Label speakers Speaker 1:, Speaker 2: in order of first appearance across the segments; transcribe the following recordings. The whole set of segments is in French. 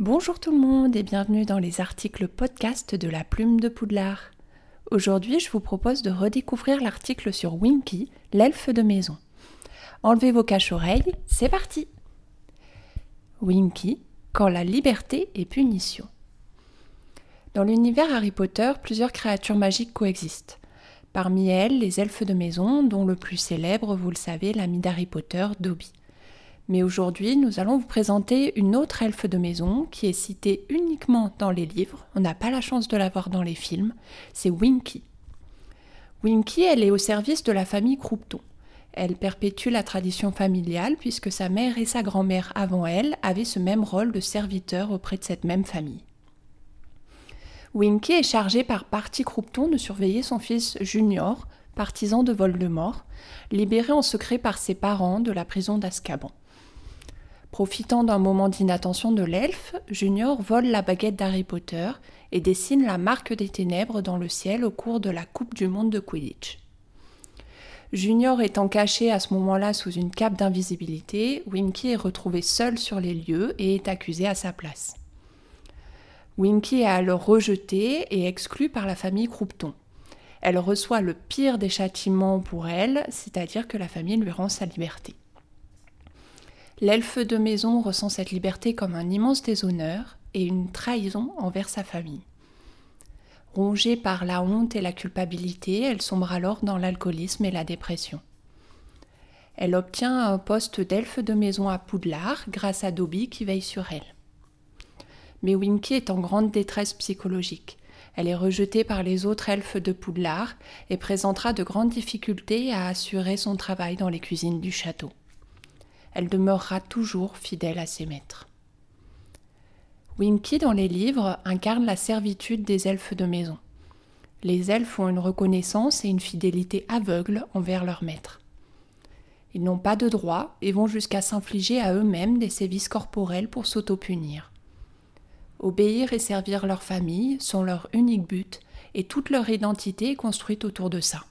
Speaker 1: Bonjour tout le monde et bienvenue dans les articles podcast de la plume de Poudlard. Aujourd'hui, je vous propose de redécouvrir l'article sur Winky, l'elfe de maison. Enlevez vos caches-oreilles, c'est parti Winky, quand la liberté est punition. Dans l'univers Harry Potter, plusieurs créatures magiques coexistent. Parmi elles, les elfes de maison, dont le plus célèbre, vous le savez, l'ami d'Harry Potter, Dobby. Mais aujourd'hui, nous allons vous présenter une autre elfe de maison qui est citée uniquement dans les livres. On n'a pas la chance de la voir dans les films. C'est Winky. Winky, elle est au service de la famille Croupton. Elle perpétue la tradition familiale puisque sa mère et sa grand-mère avant elle avaient ce même rôle de serviteur auprès de cette même famille. Winky est chargée par Party Croupton de surveiller son fils Junior, partisan de Voldemort, libéré en secret par ses parents de la prison d'Azkaban. Profitant d'un moment d'inattention de l'elfe, Junior vole la baguette d'Harry Potter et dessine la marque des ténèbres dans le ciel au cours de la Coupe du Monde de Quidditch. Junior étant caché à ce moment-là sous une cape d'invisibilité, Winky est retrouvé seul sur les lieux et est accusé à sa place. Winky est alors rejetée et exclue par la famille Croupton. Elle reçoit le pire des châtiments pour elle, c'est-à-dire que la famille lui rend sa liberté. L'elfe de maison ressent cette liberté comme un immense déshonneur et une trahison envers sa famille. Rongée par la honte et la culpabilité, elle sombre alors dans l'alcoolisme et la dépression. Elle obtient un poste d'elfe de maison à Poudlard grâce à Dobby qui veille sur elle. Mais Winky est en grande détresse psychologique. Elle est rejetée par les autres elfes de Poudlard et présentera de grandes difficultés à assurer son travail dans les cuisines du château elle demeurera toujours fidèle à ses maîtres. Winky, dans les livres, incarne la servitude des elfes de maison. Les elfes ont une reconnaissance et une fidélité aveugle envers leurs maîtres. Ils n'ont pas de droit et vont jusqu'à s'infliger à eux-mêmes des sévices corporels pour s'auto-punir. Obéir et servir leur famille sont leur unique but et toute leur identité est construite autour de ça.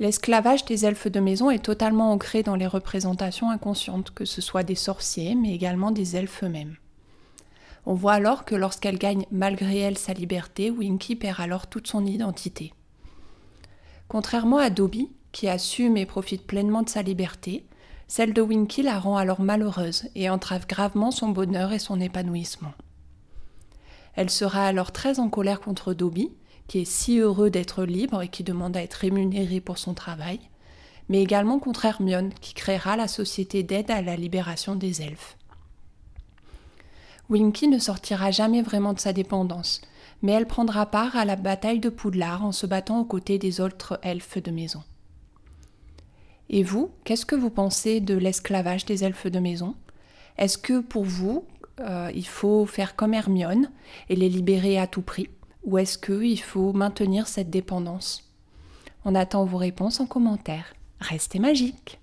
Speaker 1: L'esclavage des elfes de maison est totalement ancré dans les représentations inconscientes, que ce soit des sorciers, mais également des elfes eux-mêmes. On voit alors que lorsqu'elle gagne malgré elle sa liberté, Winky perd alors toute son identité. Contrairement à Dobby, qui assume et profite pleinement de sa liberté, celle de Winky la rend alors malheureuse et entrave gravement son bonheur et son épanouissement. Elle sera alors très en colère contre Dobby, qui est si heureux d'être libre et qui demande à être rémunéré pour son travail, mais également contre Hermione, qui créera la société d'aide à la libération des elfes. Winky ne sortira jamais vraiment de sa dépendance, mais elle prendra part à la bataille de Poudlard en se battant aux côtés des autres elfes de maison. Et vous, qu'est-ce que vous pensez de l'esclavage des elfes de maison? Est-ce que pour vous, euh, il faut faire comme Hermione et les libérer à tout prix? Ou est-ce qu'il faut maintenir cette dépendance? On attend vos réponses en commentaire. Restez magique